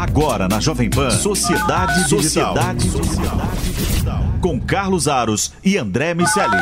Agora na Jovem Pan, Sociedade Digital. Sociedade Digital. Com Carlos Aros e André Miceli.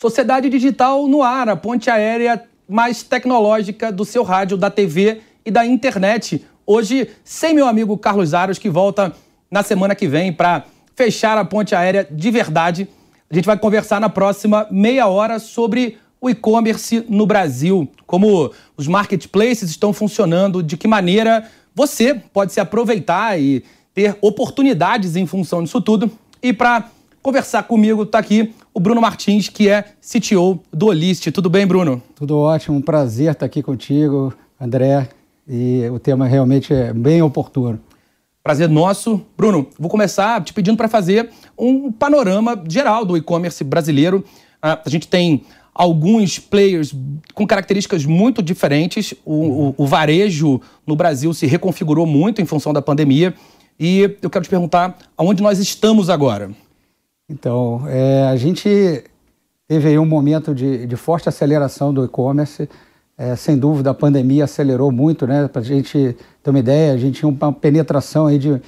Sociedade Digital no ar, a ponte aérea mais tecnológica do seu rádio, da TV e da internet. Hoje, sem meu amigo Carlos Aros, que volta na semana que vem para fechar a ponte aérea de verdade. A gente vai conversar na próxima meia hora sobre o e-commerce no Brasil, como os marketplaces estão funcionando, de que maneira você pode se aproveitar e ter oportunidades em função disso tudo. E para conversar comigo está aqui o Bruno Martins, que é CTO do Olist. Tudo bem, Bruno? Tudo ótimo, um prazer estar aqui contigo, André. E o tema realmente é bem oportuno. Prazer nosso. Bruno, vou começar te pedindo para fazer um panorama geral do e-commerce brasileiro. Ah, a gente tem alguns players com características muito diferentes. O, o, o, varejo no Brasil se reconfigurou muito em função da pandemia. E eu quero te perguntar aonde nós estamos agora. Então, é, a gente teve aí um momento de, de forte aceleração do e-commerce. É, sem dúvida, a pandemia acelerou muito, né? Para a gente ter uma ideia, a gente tinha uma penetração aí de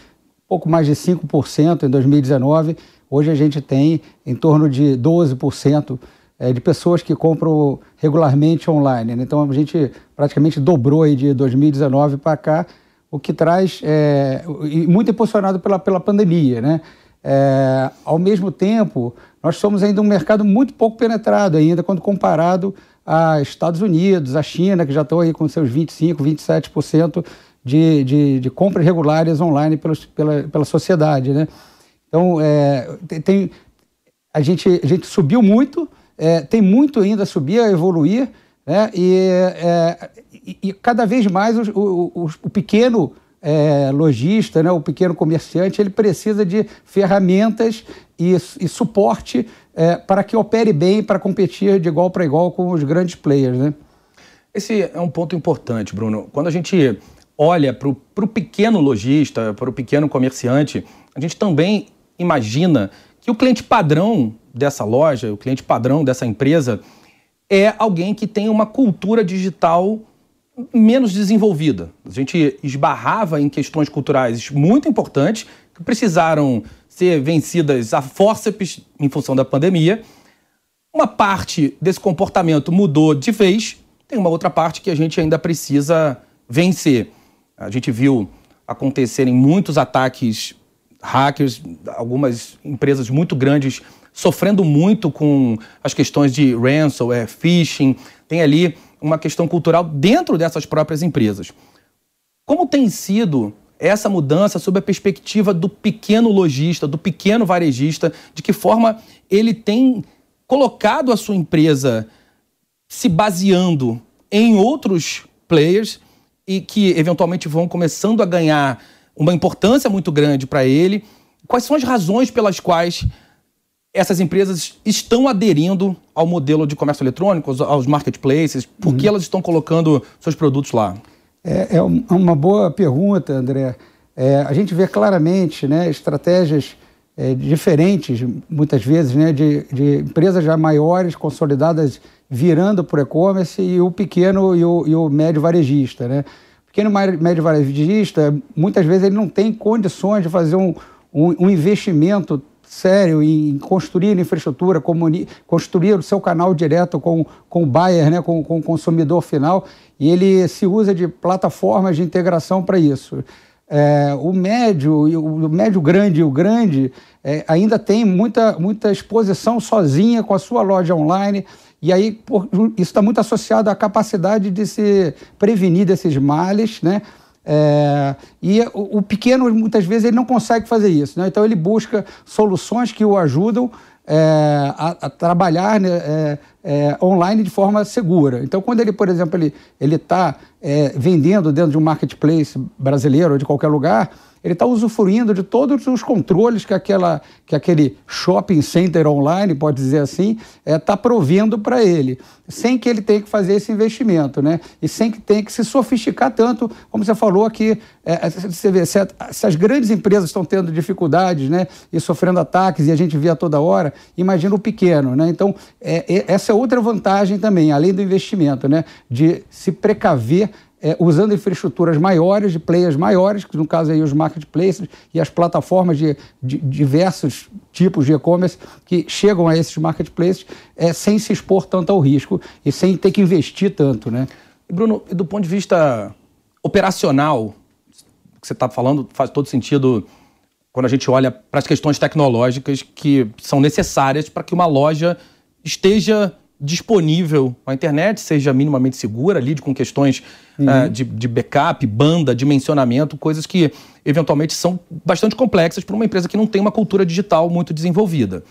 pouco mais de 5% em 2019. Hoje a gente tem em torno de 12% é, de pessoas que compram regularmente online. Né? Então a gente praticamente dobrou aí de 2019 para cá, o que traz, é, muito impulsionado pela, pela pandemia. Né? É, ao mesmo tempo, nós somos ainda um mercado muito pouco penetrado ainda quando comparado a Estados Unidos, a China, que já estão aí com seus 25%, 27% de, de, de compras regulares online pelos, pela, pela sociedade. Né? Então, é, tem, a, gente, a gente subiu muito, é, tem muito ainda a subir, a evoluir, né? e, é, e, cada vez mais o, o, o pequeno é, lojista, né, o pequeno comerciante, ele precisa de ferramentas e, e suporte é, para que opere bem, para competir de igual para igual com os grandes players. Né? Esse é um ponto importante, Bruno. Quando a gente olha para o pequeno lojista, para o pequeno comerciante, a gente também imagina que o cliente padrão dessa loja, o cliente padrão dessa empresa, é alguém que tem uma cultura digital menos desenvolvida. A gente esbarrava em questões culturais muito importantes que precisaram ser vencidas a fórceps em função da pandemia. Uma parte desse comportamento mudou de vez, tem uma outra parte que a gente ainda precisa vencer. A gente viu acontecerem muitos ataques hackers, algumas empresas muito grandes sofrendo muito com as questões de ransomware, phishing. Tem ali uma questão cultural dentro dessas próprias empresas. Como tem sido essa mudança sob a perspectiva do pequeno lojista, do pequeno varejista, de que forma ele tem colocado a sua empresa se baseando em outros players e que eventualmente vão começando a ganhar uma importância muito grande para ele. Quais são as razões pelas quais essas empresas estão aderindo ao modelo de comércio eletrônico, aos marketplaces? Por que uhum. elas estão colocando seus produtos lá? É, é uma boa pergunta, André. É, a gente vê claramente né, estratégias é, diferentes, muitas vezes, né, de, de, empresas já maiores, consolidadas, virando para o e-commerce e o pequeno e o, e o médio varejista. Né? O pequeno e médio varejista, muitas vezes, ele não tem condições de fazer um, um, um investimento sério em construir infraestrutura, construir o seu canal direto com, com o buyer, né, com, com o consumidor final, e ele se usa de plataformas de integração para isso. É, o médio, o médio grande e o grande é, ainda tem muita, muita exposição sozinha com a sua loja online, e aí por, isso está muito associado à capacidade de se prevenir desses males, né? É, e o, o, pequeno, muitas vezes, ele não consegue fazer isso. Né? Então, ele busca soluções que o ajudam é, a, a, trabalhar né, é, é, online de forma segura. Então, quando ele, por exemplo, ele está é, vendendo dentro de um marketplace brasileiro ou de qualquer lugar, ele está usufruindo de todos os controles que, aquela, que aquele shopping center online, pode dizer assim, está é, tá provendo para ele, sem que ele tenha que fazer esse investimento, né? E sem que tenha que se sofisticar tanto, como você falou aqui, é, é você vê, se, se, as grandes empresas estão tendo dificuldades, né, e sofrendo ataques, e a gente vê a toda hora, imagina o pequeno, né? Então, é, é, essa é outra vantagem também, além do investimento, né, de se precaver é, usando infraestruturas maiores, de players maiores, que no caso aí os marketplaces e as plataformas de, de diversos tipos de e-commerce que chegam a esses marketplaces é, sem se expor tanto ao risco e sem ter que investir tanto, né? E Bruno, do ponto de vista operacional, que você está falando faz todo sentido quando a gente olha para as questões tecnológicas que são necessárias para que uma loja esteja disponível a internet, seja minimamente segura, lide com questões uhum. uh, de, de backup, banda, dimensionamento, coisas que eventualmente são bastante complexas para uma empresa que não tem uma cultura digital muito desenvolvida.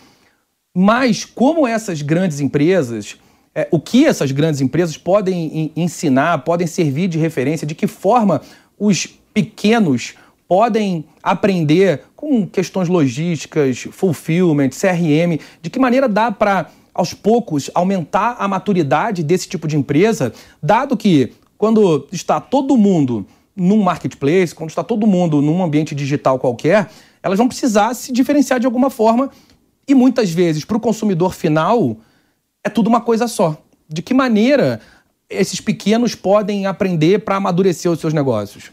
Mas como essas grandes empresas, é, o que essas grandes empresas podem ensinar, podem servir de referência, de que forma os pequenos podem aprender com questões logísticas, fulfillment, CRM, de que maneira dá para aos poucos, aumentar a maturidade desse tipo de empresa, dado que quando está todo mundo num marketplace, quando está todo mundo num ambiente digital qualquer, elas vão precisar se diferenciar de alguma forma e muitas vezes para o consumidor final é tudo uma coisa só. De que maneira esses pequenos podem aprender para amadurecer os seus negócios?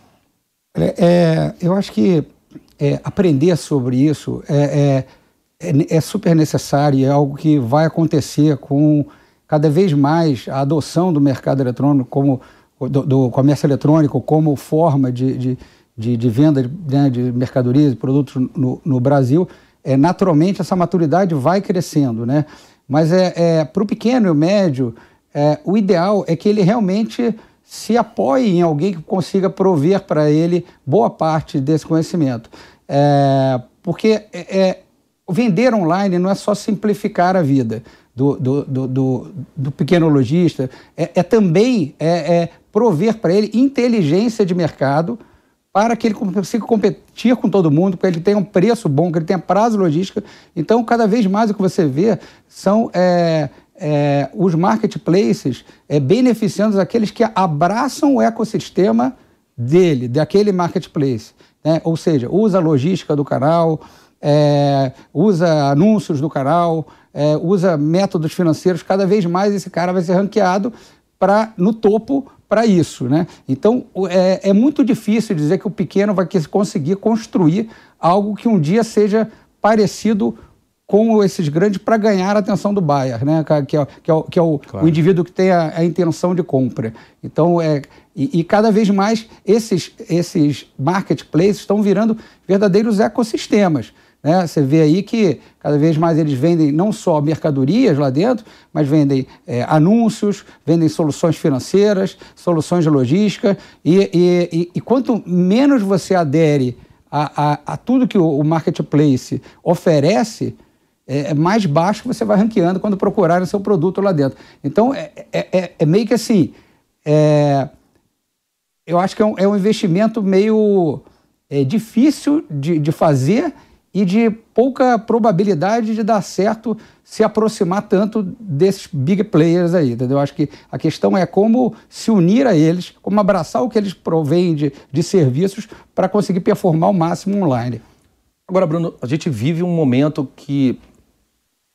É, é, eu acho que é, aprender sobre isso é, é é, é super necessário, é algo que vai acontecer com cada vez mais a adoção do mercado eletrônico como do, do comércio eletrônico como forma de, de, de, de venda né, de mercadorias e produtos no, no Brasil, é, naturalmente essa maturidade vai crescendo, né? Mas é, é para o pequeno e o médio, é, o ideal é que ele realmente se apoie em alguém que consiga prover para ele boa parte desse conhecimento. É, porque é, é vender online não é só simplificar a vida do, do, do, do, do pequeno lojista, é, é também é, é prover para ele inteligência de mercado para que ele consiga competir com todo mundo, para que ele tenha um preço bom, que ele tenha prazo logística. Então, cada vez mais o que você vê são é, é, os marketplaces é, beneficiando aqueles que abraçam o ecossistema dele, daquele marketplace. Né? Ou seja, usa a logística do canal, é, usa anúncios do canal, é, usa métodos financeiros, cada vez mais esse cara vai ser ranqueado para no topo para isso. Né? Então, é, é, muito difícil dizer que o pequeno vai conseguir construir algo que um dia seja parecido com esses grandes para ganhar a atenção do buyer, né? que é, que é, que é o, claro. o, indivíduo que tem a, a, intenção de compra. Então, é, e, e, cada vez mais esses, esses marketplaces estão virando verdadeiros ecossistemas. Né? Você vê aí que cada vez mais eles vendem não só mercadorias lá dentro, mas vendem é, anúncios, vendem soluções financeiras, soluções de logística. E, e, e quanto menos você adere a, a, a tudo que o, o marketplace oferece, é, é, mais baixo você vai ranqueando quando procurarem o seu produto lá dentro. Então, é, é, é, é meio que assim. É, eu acho que é um, um investimento meio difícil de, de fazer e de pouca probabilidade de dar certo se aproximar tanto desses big players aí, entendeu? Acho que a questão é como se unir a eles, como abraçar o que eles provêm de, de serviços para conseguir performar o máximo online. Agora, Bruno, a gente vive um momento que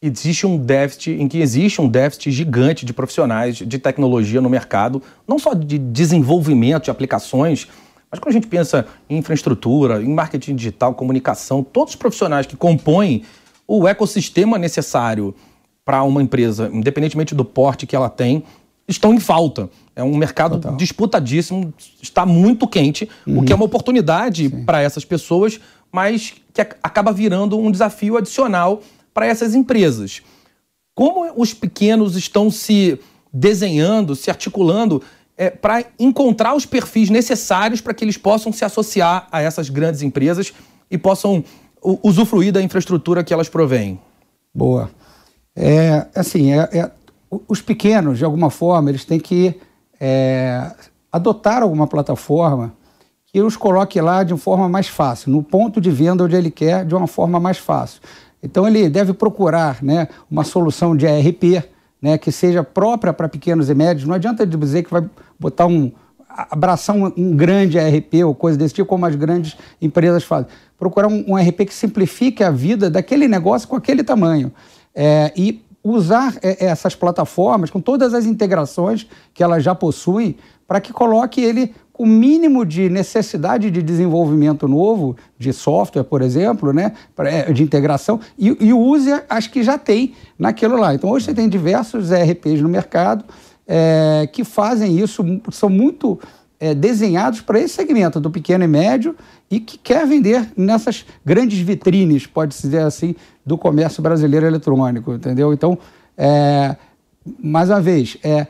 existe um déficit, em que existe um déficit gigante de profissionais de tecnologia no mercado, não só de desenvolvimento de aplicações, mas quando a gente pensa em infraestrutura, em marketing digital, comunicação, todos os profissionais que compõem o ecossistema necessário para uma empresa, independentemente do porte que ela tem, estão em falta. É um mercado Total. disputadíssimo, está muito quente, uhum. o que é uma oportunidade para essas pessoas, mas que acaba virando um desafio adicional para essas empresas. Como os pequenos estão se desenhando, se articulando é, para encontrar os perfis necessários para que eles possam se associar a essas grandes empresas e possam usufruir da infraestrutura que elas provêm? Boa. É, assim, é, é, os pequenos, de alguma forma, eles têm que é, adotar alguma plataforma que os coloque lá de uma forma mais fácil, no ponto de venda onde ele quer, de uma forma mais fácil. Então ele deve procurar né, uma solução de ERP né, que seja própria para pequenos e médios. Não adianta dizer que vai botar um abraçar um, um, grande ERP ou coisa desse tipo, como as grandes empresas fazem. Procurar um, um ERP que simplifique a vida daquele negócio com aquele tamanho. É, e usar é, essas plataformas com todas as integrações que elas já possuem para que coloque ele com o mínimo de necessidade de desenvolvimento novo, de software, por exemplo, né, é, de integração, e, e use as que já tem naquilo lá. Então, hoje você tem diversos ERPs no mercado é, que fazem isso, são muito é, desenhados para esse segmento do pequeno e médio e que quer vender nessas grandes vitrines, pode-se dizer assim, do comércio brasileiro eletrônico, entendeu? Então, é, mais uma vez, é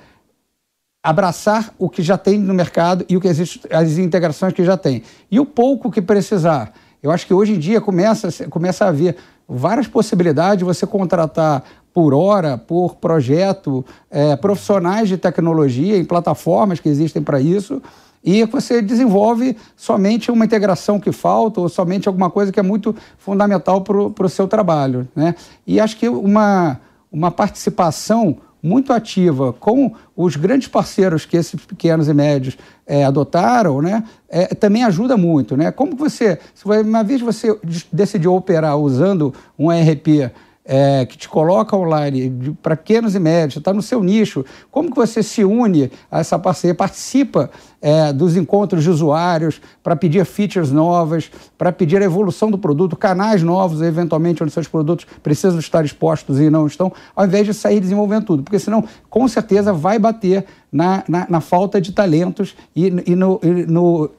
abraçar o que já tem no mercado e o que existe, as integrações que já tem. E o pouco que precisar. Eu acho que hoje em dia começa, começa a haver várias possibilidades de você contratar por hora, por projeto, é, profissionais de tecnologia em plataformas que existem para isso e você desenvolve somente uma integração que falta ou somente alguma coisa que é muito fundamental para o seu trabalho. Né? E acho que uma, uma participação muito ativa com os grandes parceiros que esses pequenos e médios é, adotaram, né, é, também ajuda muito. Né? Como você, uma vez você decidiu operar usando um ERP é, que te coloca online para pequenos e médios, está no seu nicho, como que você se une a essa parceria, participa é, dos encontros de usuários para pedir features novas, para pedir a evolução do produto, canais novos, eventualmente, onde seus produtos precisam estar expostos e não estão, ao invés de sair desenvolvendo tudo, porque senão, com certeza, vai bater na, na, na falta de talentos e, e, no, e, no,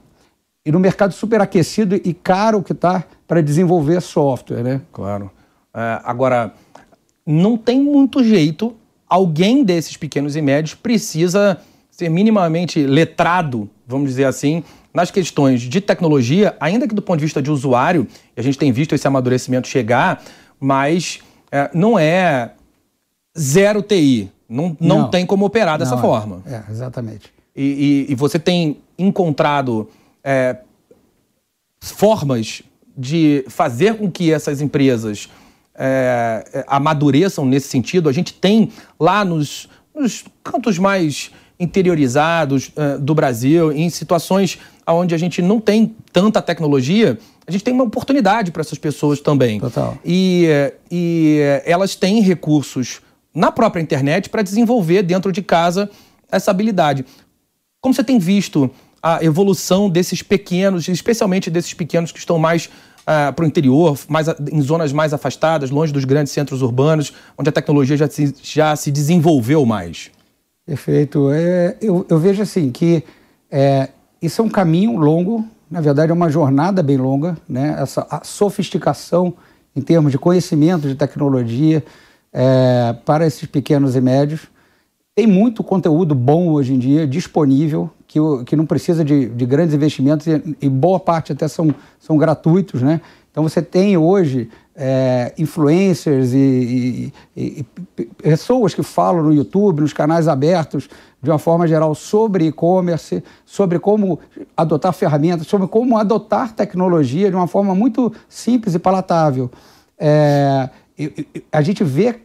e no mercado superaquecido e caro que está para desenvolver software, né? Claro. É, agora, não tem muito jeito, alguém desses pequenos e médios precisa ser minimamente letrado, vamos dizer assim, nas questões de tecnologia, ainda que do ponto de vista de usuário, a gente tem visto esse amadurecimento chegar, mas é, não é zero TI. Não, não, não tem como operar dessa não, forma. É, exatamente. E, e, e, você tem encontrado é, formas de fazer com que essas empresas é, é, amadureçam nesse sentido. A gente tem lá nos, nos cantos mais interiorizados é, do Brasil, em situações onde a gente não tem tanta tecnologia, a gente tem uma oportunidade para essas pessoas também. Total. E, e elas têm recursos na própria internet para desenvolver dentro de casa essa habilidade. Como você tem visto a evolução desses pequenos, especialmente desses pequenos que estão mais uh, para o interior, mais, em zonas mais afastadas, longe dos grandes centros urbanos, onde a tecnologia já se, já se desenvolveu mais? Perfeito. É, eu, eu, vejo assim que é, isso é um caminho longo, na verdade é uma jornada bem longa, né? essa sofisticação em termos de conhecimento de tecnologia é, para esses pequenos e médios. Tem muito conteúdo bom hoje em dia disponível que, que não precisa de, de grandes investimentos e, e, boa parte até são, são gratuitos, né? Então você tem hoje é, influencers e, e, e, pessoas que falam no YouTube, nos canais abertos, de uma forma geral, sobre e-commerce, sobre como adotar ferramentas, sobre como adotar tecnologia de uma forma muito simples e palatável. É, a gente vê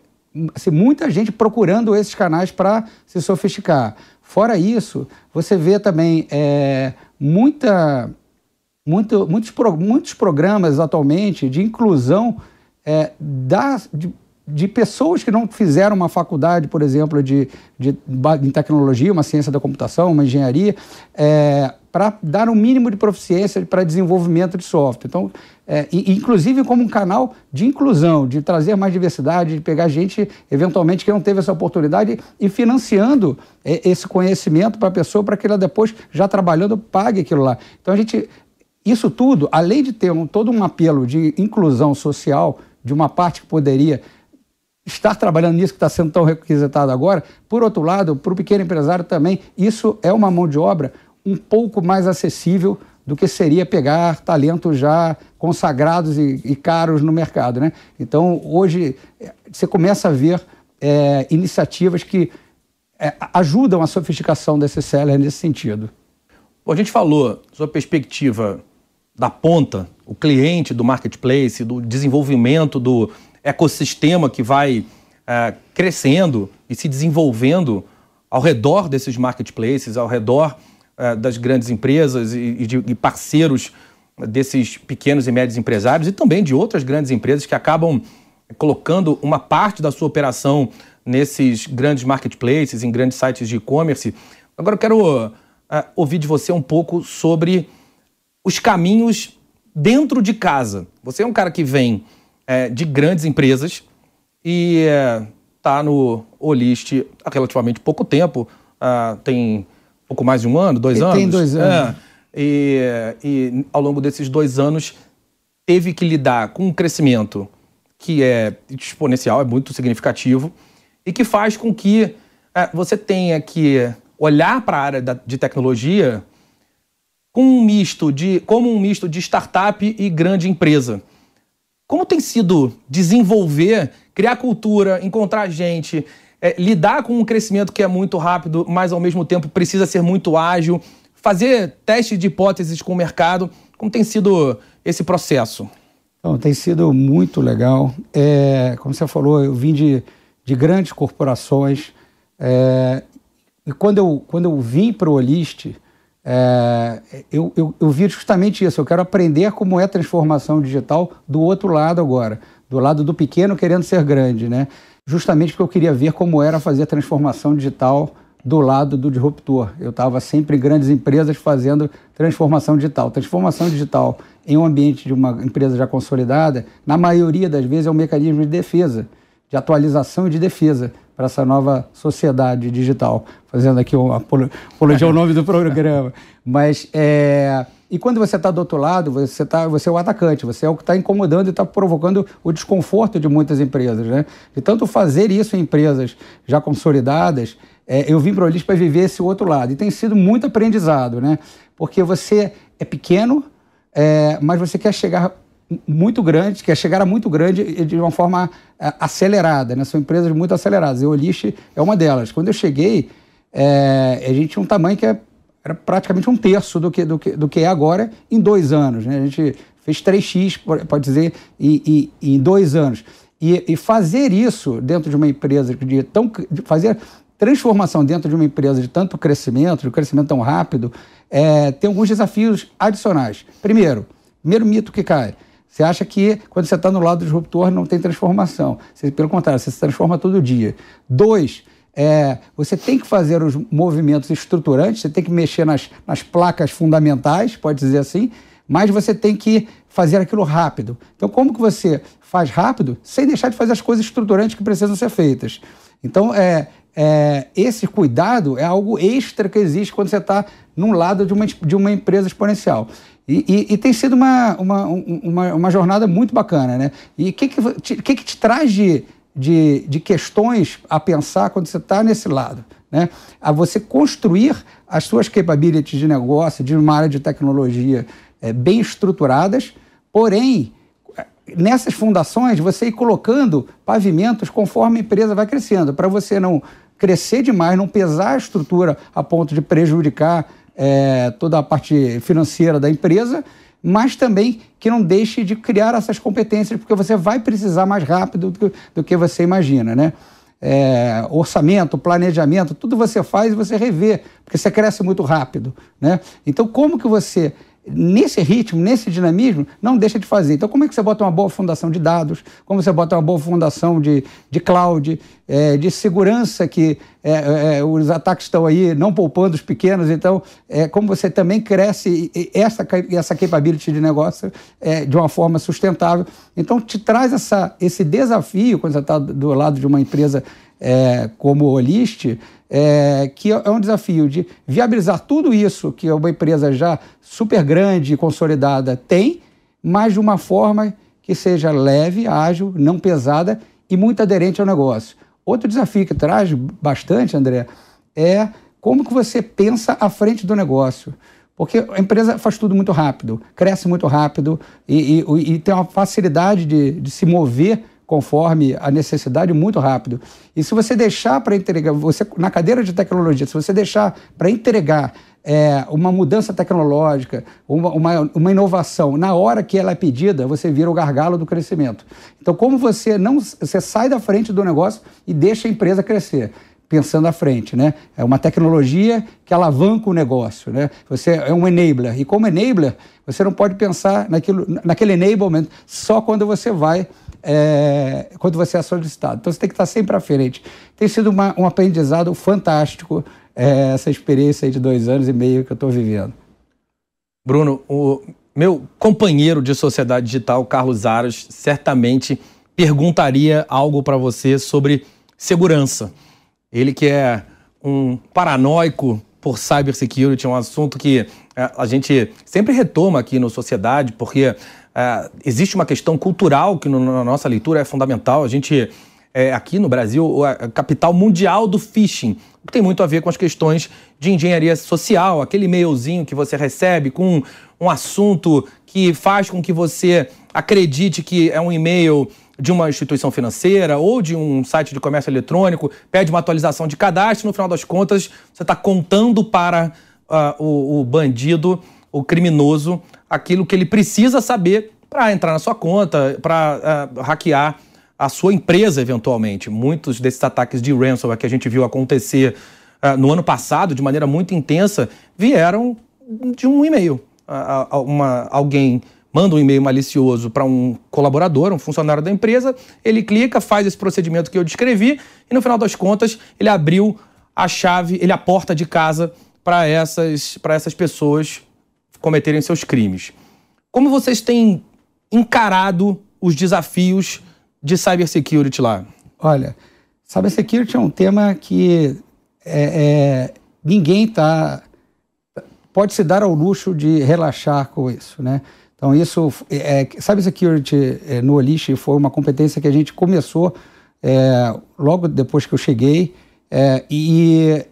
assim, muita gente procurando esses canais para se sofisticar. Fora isso, você vê também é, muita, muito, muitos, muitos programas atualmente de inclusão é, da, de, de, pessoas que não fizeram uma faculdade, por exemplo, de, de, de tecnologia, uma ciência da computação, uma engenharia, é, para dar um mínimo de proficiência para desenvolvimento de software. Então, é, inclusive como um canal de inclusão, de trazer mais diversidade, de pegar gente, eventualmente, que não teve essa oportunidade e financiando é, esse conhecimento para a pessoa, para que ela depois, já trabalhando, pague aquilo lá. Então, a gente, isso tudo, além de ter um, todo um apelo de inclusão social, de uma parte que poderia estar trabalhando nisso que está sendo tão requisitado agora, por outro lado, para o pequeno empresário também, isso é uma mão de obra um pouco mais acessível do que seria pegar talentos já consagrados e, e caros no mercado. Né? Então, hoje, você começa a ver é, iniciativas que é, ajudam a sofisticação desse seller nesse sentido. a gente falou sua perspectiva da ponta, o cliente do marketplace, do desenvolvimento do ecossistema que vai é, crescendo e se desenvolvendo ao redor desses marketplaces, ao redor é, das grandes empresas e, e, de, e parceiros desses pequenos e médios empresários e também de outras grandes empresas que acabam colocando uma parte da sua operação nesses grandes marketplaces, em grandes sites de e-commerce. Agora eu quero uh, ouvir de você um pouco sobre os caminhos dentro de casa. Você é um cara que vem uh, de grandes empresas e está uh, no Olist há relativamente pouco tempo, uh, tem pouco mais de um ano, dois anos? Tem dois anos. É. E, e ao longo desses dois anos teve que lidar com um crescimento que é exponencial, é muito significativo, e que faz com que é, você tenha que olhar para a área da, de tecnologia com um misto de, como um misto de startup e grande empresa. Como tem sido desenvolver, criar cultura, encontrar gente, é, lidar com um crescimento que é muito rápido, mas ao mesmo tempo precisa ser muito ágil, fazer testes de hipóteses com o mercado. Como tem sido esse processo? Então, tem sido muito legal. É, como você falou, eu vim de, de grandes corporações. É, e quando eu, quando eu vim para o Olist, é, eu, eu, eu vi justamente isso. Eu quero aprender como é transformação digital do outro lado agora, do lado do pequeno querendo ser grande, né? Justamente porque eu queria ver como era fazer transformação digital do lado do disruptor. Eu estava sempre em grandes empresas fazendo transformação digital. Transformação digital em um ambiente de uma empresa já consolidada, na maioria das vezes é um mecanismo de defesa, de atualização e de defesa para essa nova sociedade digital. Fazendo aqui uma apologia ao nome do programa. Mas, é... e quando você está do outro lado, você, tá, você é o atacante, você é o que está incomodando e está provocando o desconforto de muitas empresas. Né? De tanto fazer isso em empresas já consolidadas, é, eu vim para o Olis para viver esse outro lado. E tem sido muito aprendizado, né? Porque você é pequeno, é, mas você quer chegar muito grande, quer chegar a muito grande de uma forma é, acelerada, né? São empresas muito aceleradas. E o Olis é uma delas. Quando eu cheguei, é, a gente tinha um tamanho que é, era praticamente um terço do que, do, que, do que é agora em dois anos. Né? A gente fez 3x, pode dizer, em, dois anos. E, e, fazer isso dentro de uma empresa de tão de fazer transformação dentro de uma empresa de tanto crescimento, de crescimento tão rápido, é, tem alguns desafios adicionais. Primeiro, primeiro mito que cai. Você acha que quando você está no lado do disruptor não tem transformação. Você, pelo contrário, você se transforma todo dia. Dois, é, você tem que fazer os movimentos estruturantes, você tem que mexer nas, nas placas fundamentais, pode dizer assim, mas você tem que fazer aquilo rápido. Então, como que você faz rápido sem deixar de fazer as coisas estruturantes que precisam ser feitas? Então, é, é, esse cuidado é algo extra que existe quando você está num lado de uma, de uma empresa exponencial. E, e, e tem sido uma, uma, uma, uma, jornada muito bacana, né? E o que, que, te, que, que te traz de, de, de questões a pensar quando você está nesse lado? Né? A você construir as suas capabilities de negócio, de uma área de tecnologia é, bem estruturadas, porém nessas fundações, você ir colocando pavimentos conforme a empresa vai crescendo, para você não crescer demais, não pesar a estrutura a ponto de prejudicar é, toda a parte financeira da empresa, mas também que não deixe de criar essas competências, porque você vai precisar mais rápido do que, do que você imagina, né? É, orçamento, planejamento, tudo você faz e você revê, porque você cresce muito rápido, né? Então, como que você nesse ritmo, nesse dinamismo, não deixa de fazer. Então, como é que você bota uma boa fundação de dados? Como você bota uma boa fundação de, de cloud, é, de segurança, que é, é, os ataques estão aí não poupando os pequenos. Então, é, como você também cresce essa, essa capability de negócio é, de uma forma sustentável. Então, te traz essa, esse desafio, quando você está do lado de uma empresa é, como o Olist, é, que é um desafio de viabilizar tudo isso que uma empresa já super grande e consolidada tem, mas de uma forma que seja leve, ágil, não pesada e muito aderente ao negócio. Outro desafio que traz bastante, André, é como que você pensa à frente do negócio. Porque a empresa faz tudo muito rápido, cresce muito rápido e, e, e tem uma facilidade de, de se mover conforme a necessidade muito rápido. E se você deixar para entregar, você na cadeira de tecnologia, se você deixar para entregar é, uma mudança tecnológica, uma, uma, uma, inovação, na hora que ela é pedida, você vira o gargalo do crescimento. Então, como você não você sai da frente do negócio e deixa a empresa crescer? Pensando à frente, né? É uma tecnologia que alavanca o negócio, né? Você é um enabler. E como enabler, você não pode pensar naquilo, naquele enablement só quando você vai é, quando você é solicitado. Então você tem que estar sempre à frente. Tem sido uma, um aprendizado fantástico é, essa experiência de dois anos e meio que eu estou vivendo. Bruno, o meu companheiro de sociedade digital, Carlos Aras, certamente perguntaria algo para você sobre segurança. Ele que é um paranoico por cybersecurity, um assunto que é, a gente sempre retoma aqui no Sociedade, porque é, existe uma questão cultural que no, na nossa leitura é fundamental. A gente é, aqui no Brasil a capital mundial do phishing, que tem muito a ver com as questões de engenharia social, aquele e-mailzinho que você recebe com um assunto que faz com que você acredite que é um e-mail de uma instituição financeira ou de um site de comércio eletrônico, pede uma atualização de cadastro, no final das contas, você está contando para uh, o, o bandido, o criminoso, aquilo que ele precisa saber para entrar na sua conta, para uh, hackear a sua empresa eventualmente. Muitos desses ataques de ransomware que a gente viu acontecer uh, no ano passado de maneira muito intensa vieram de um e-mail. Uh, uma, alguém manda um e-mail malicioso para um colaborador, um funcionário da empresa, ele clica, faz esse procedimento que eu descrevi e no final das contas ele abriu a chave, ele a porta de casa para essas, essas pessoas cometerem seus crimes. Como vocês têm encarado os desafios de cybersecurity lá? Olha, cybersecurity é um tema que é, é, ninguém tá pode se dar ao luxo de relaxar com isso, né? Então isso, é, cybersecurity é, no Olish foi uma competência que a gente começou é, logo depois que eu cheguei é, e,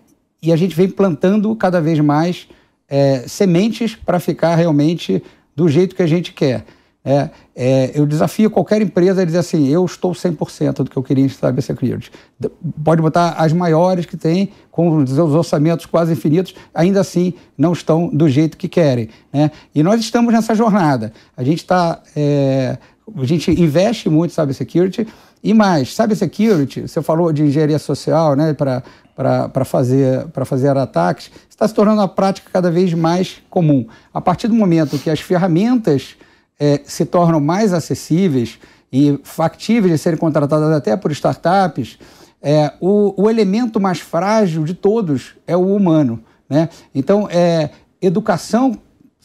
e a gente vem plantando cada vez mais é, sementes para ficar realmente do jeito que a gente quer. É, é, eu desafio qualquer empresa a dizer assim: eu estou 100% do que eu queria em cybersecurity. Pode botar as maiores que tem, com os orçamentos quase infinitos, ainda assim não estão do jeito que querem. Né? E nós estamos nessa jornada. A gente está. É, a gente investe muito em cybersecurity. E mais, cybersecurity, você falou de engenharia social né, para fazer, fazer ataques, está se tornando uma prática cada vez mais comum. A partir do momento que as ferramentas é, se tornam mais acessíveis e factíveis de serem contratadas até por startups, é, o, o, elemento mais frágil de todos é o humano. Né? Então, é, educação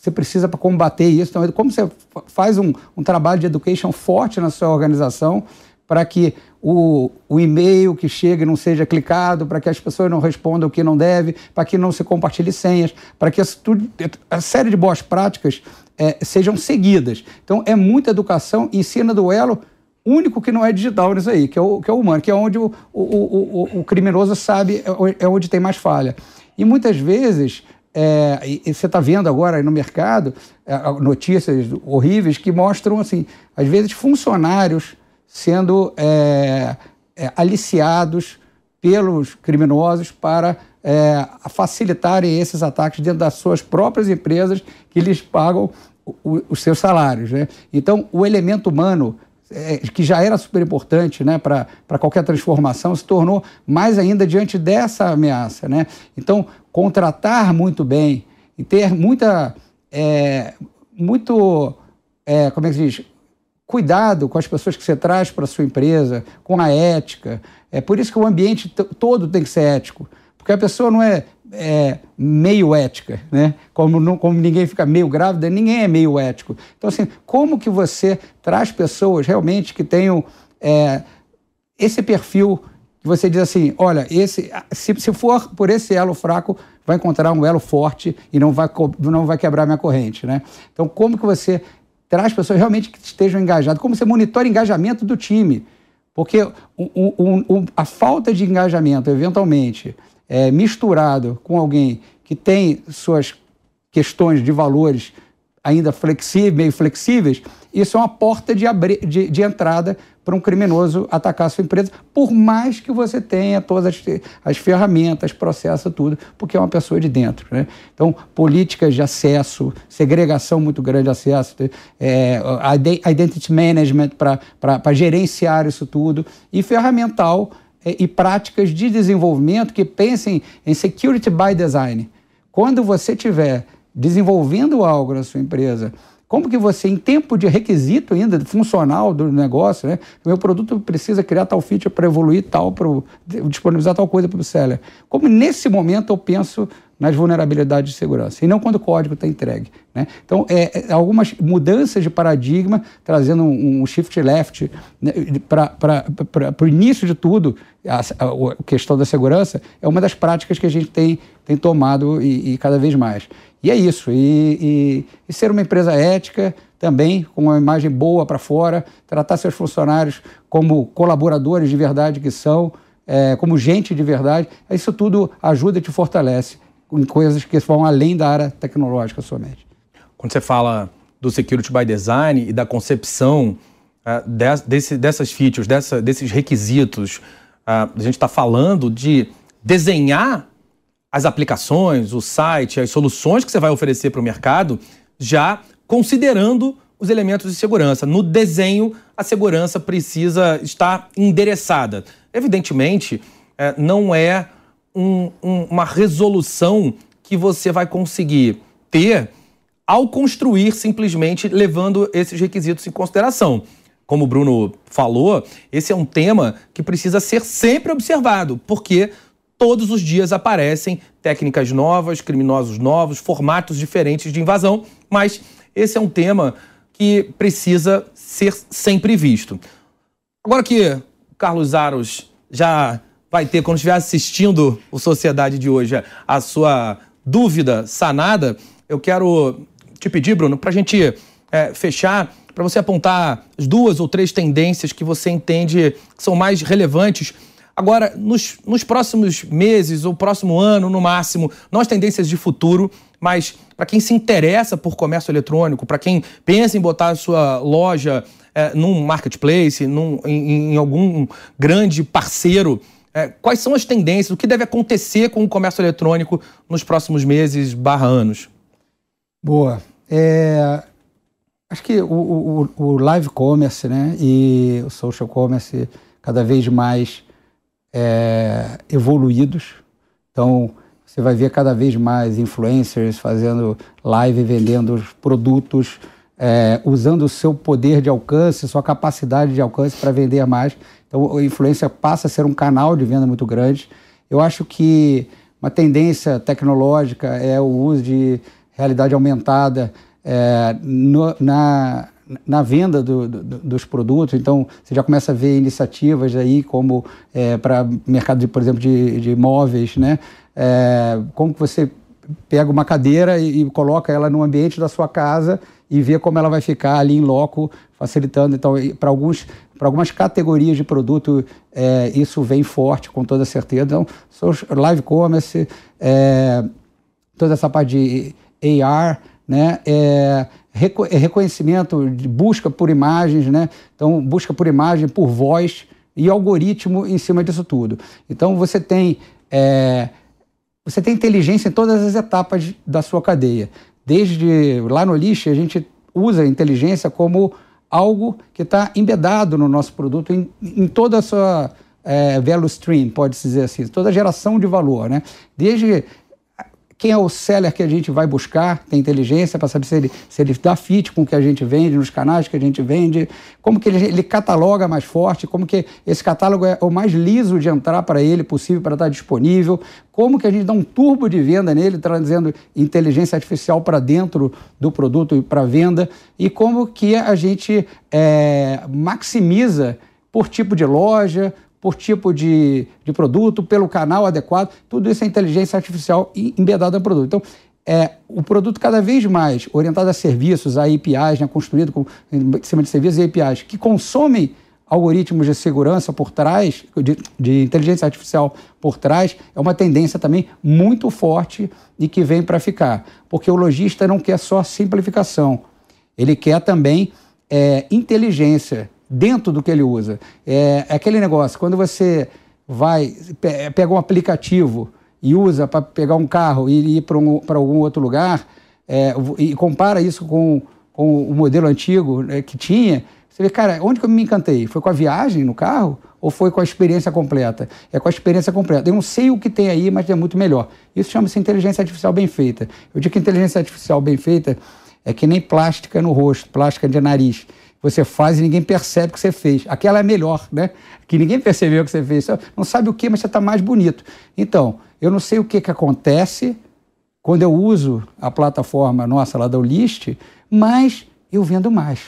você precisa para combater isso. Então, como você faz um, um trabalho de education forte na sua organização para que o, o e-mail que chega não seja clicado, para que as pessoas não respondam o que não deve, para que não se compartilhe senhas, para que a série de boas práticas é, sejam seguidas. Então, é muita educação, ensina duelo único que não é digital nisso aí, que é o, que é o humano, que é onde o, o, o, o criminoso sabe, é, é onde tem mais falha. E muitas vezes, é, você está vendo agora no mercado é, notícias horríveis que mostram, assim, às vezes funcionários sendo é, é, aliciados pelos criminosos para é, facilitarem esses ataques dentro das suas próprias empresas que lhes pagam o, os seus salários. Né? Então, o elemento humano, é, que já era super importante né, para qualquer transformação, se tornou mais ainda diante dessa ameaça. Né? Então, contratar muito bem e ter muita. É, muito. É, como é que se diz? Cuidado com as pessoas que você traz para a sua empresa, com a ética. É por isso que o ambiente todo tem que ser ético. Porque a pessoa não é, é meio ética, né? Como, não, como ninguém fica meio grávida, ninguém é meio ético. Então, assim, como que você traz pessoas realmente que tenham é, esse perfil que você diz assim, olha, esse, se, se for por esse elo fraco, vai encontrar um elo forte e não vai, não vai quebrar minha corrente, né? Então, como que você traz pessoas realmente que estejam engajadas? Como você monitora o engajamento do time? Porque o, o, o, a falta de engajamento, eventualmente, é, misturado com alguém que tem suas questões de valores ainda flexíveis, meio flexíveis, isso é uma porta de, de, de entrada para um criminoso atacar a sua empresa, por mais que você tenha todas as, as ferramentas, processo, tudo, porque é uma pessoa de dentro. Né? Então, políticas de acesso, segregação muito grande de acesso, é, identity management para gerenciar isso tudo, e ferramental é, e práticas de desenvolvimento que pensem em security by design. Quando você estiver desenvolvendo algo na sua empresa, como que você, em tempo de requisito ainda, funcional do negócio, né? Meu produto precisa criar tal feature para evoluir tal, para disponibilizar tal coisa para o seller. Como nesse momento eu penso nas vulnerabilidades de segurança, e não quando o código está entregue. Né? Então, é, é, algumas mudanças de paradigma, trazendo um, um shift left né, para o início de tudo, a, a, a, questão da segurança, é uma das práticas que a gente tem, tem tomado e, e cada vez mais. E é isso. E, e, e ser uma empresa ética também, com uma imagem boa para fora, tratar seus funcionários como colaboradores de verdade que são, é, como gente de verdade, isso tudo ajuda e te fortalece em coisas que vão além da área tecnológica somente. Quando você fala do Security by Design e da concepção uh, de, desse, dessas features, dessa, desses requisitos, uh, a gente está falando de desenhar as aplicações, o site, as soluções que você vai oferecer para o mercado, já considerando os elementos de segurança. No desenho, a segurança precisa estar endereçada. Evidentemente, é, não é um, um, uma resolução que você vai conseguir ter ao construir simplesmente levando esses requisitos em consideração. Como o Bruno falou, esse é um tema que precisa ser sempre observado, porque todos os dias aparecem técnicas novas, criminosos novos, formatos diferentes de invasão, mas esse é um tema que precisa ser sempre visto. Agora que Carlos Aros já vai ter, quando estiver assistindo o Sociedade de hoje, a sua dúvida sanada, eu quero te pedir, Bruno, para a gente é, fechar, para você apontar as duas ou três tendências que você entende que são mais relevantes Agora, nos, nos próximos meses ou próximo ano, no máximo, nós tendências de futuro, mas para quem se interessa por comércio eletrônico, para quem pensa em botar a sua loja é, num marketplace, num, em, em, algum grande parceiro, é, quais são as tendências, o que deve acontecer com o comércio eletrônico nos próximos meses barra anos? Boa. É, acho que o, o, o live commerce né, e o social commerce cada vez mais é, evoluídos. Então, você vai ver cada vez mais influencers fazendo live, vendendo produtos, é, usando o seu poder de alcance, sua capacidade de alcance para vender mais. Então, a influência passa a ser um canal de venda muito grande. Eu acho que uma tendência tecnológica é o uso de realidade aumentada é, no, na, na venda do, do, dos produtos. Então, você já começa a ver iniciativas aí como é, para mercado, de, por exemplo, de, de imóveis, né? É, como que você pega uma cadeira e, e, coloca ela no ambiente da sua casa e vê como ela vai ficar ali em loco, facilitando. Então, para alguns para algumas categorias de produto, é, isso vem forte, com toda certeza. Então, live commerce, é, toda essa parte de AR, né? É, reconhecimento de busca por imagens, né? Então, busca por imagem, por voz e algoritmo em cima disso tudo. Então, você tem, é, você tem inteligência em todas as etapas da sua cadeia. Desde lá no lixo, a gente usa a inteligência como algo que está embedado no nosso produto, em, em toda a sua é, value stream, pode-se dizer assim, toda a geração de valor. Né? Desde quem é o seller que a gente vai buscar, tem inteligência para saber se ele, se ele dá fit com o que a gente vende, nos canais que a gente vende, como que ele, ele cataloga mais forte, como que esse catálogo é o mais liso de entrar para ele possível para estar disponível, como que a gente dá um turbo de venda nele, trazendo inteligência artificial para dentro do produto e para venda, e como que a gente é, maximiza por tipo de loja, por tipo de, de produto, pelo canal adequado, tudo isso é inteligência artificial embedada no produto. Então, é, o produto cada vez mais orientado a serviços, a APIs, né, construído com, em cima de serviços e APIs, que consomem algoritmos de segurança por trás, de, de, inteligência artificial por trás, é uma tendência também muito forte e que vem para ficar. Porque o lojista não quer só simplificação, ele quer também é, inteligência dentro do que ele usa. É, é aquele negócio, quando você vai, pega um aplicativo e usa para pegar um carro e ir para um, algum outro lugar, é, e compara isso com, com o modelo antigo né, que tinha, você vê, cara, onde que eu me encantei? Foi com a viagem no carro ou foi com a experiência completa? É com a experiência completa. Eu não sei o que tem aí, mas é muito melhor. Isso chama-se inteligência artificial bem feita. Eu digo que inteligência artificial bem feita é que nem plástica no rosto, plástica de nariz. Você faz e ninguém percebe que você fez. Aquela é melhor, né? Que ninguém percebeu que você fez. Você não sabe o que, mas você está mais bonito. Então, eu não sei o que, que acontece quando eu uso a plataforma nossa lá da Ulist, mas eu vendo mais.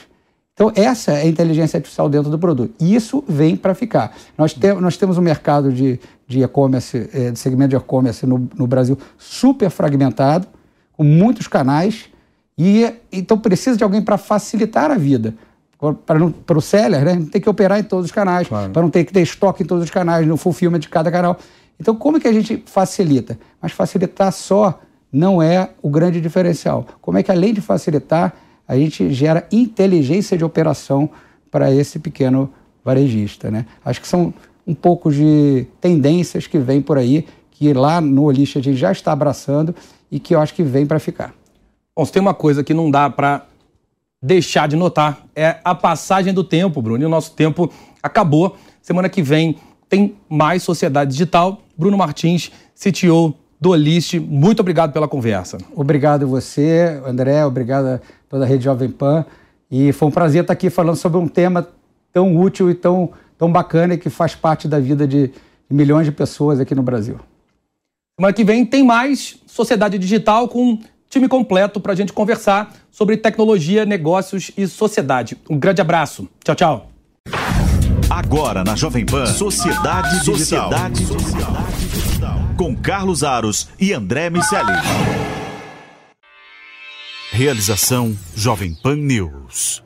Então, essa é a inteligência artificial dentro do produto. Isso vem para ficar. Nós, te, nós temos um mercado de, de e-commerce, é, de segmento de e-commerce no, no Brasil super fragmentado, com muitos canais, e então precisa de alguém para facilitar a vida. Para o seller, né? Não ter que operar em todos os canais, claro. para não ter que ter estoque em todos os canais, no fulfillment de cada canal. Então, como é que a gente facilita? Mas facilitar só não é o grande diferencial. Como é que, além de facilitar, a gente gera inteligência de operação para esse pequeno varejista. Né? Acho que são um pouco de tendências que vêm por aí, que lá no Olist a gente já está abraçando e que eu acho que vem para ficar. Bom, se tem uma coisa que não dá para deixar de notar, é a passagem do tempo, Bruno. E o nosso tempo acabou. Semana que vem tem mais Sociedade Digital. Bruno Martins, CTO do Olist, muito obrigado pela conversa. Obrigado você, André, obrigado toda a Rede Jovem Pan. E foi um prazer estar aqui falando sobre um tema tão útil e tão, tão bacana e que faz parte da vida de milhões de pessoas aqui no Brasil. Semana que vem tem mais Sociedade Digital com time completo para a gente conversar sobre tecnologia, negócios e sociedade. Um grande abraço. Tchau, tchau. Agora na Jovem Pan, Sociedade Digital. Sociedade Digital. Com Carlos Aros e André Miceli. Realização Jovem Pan News.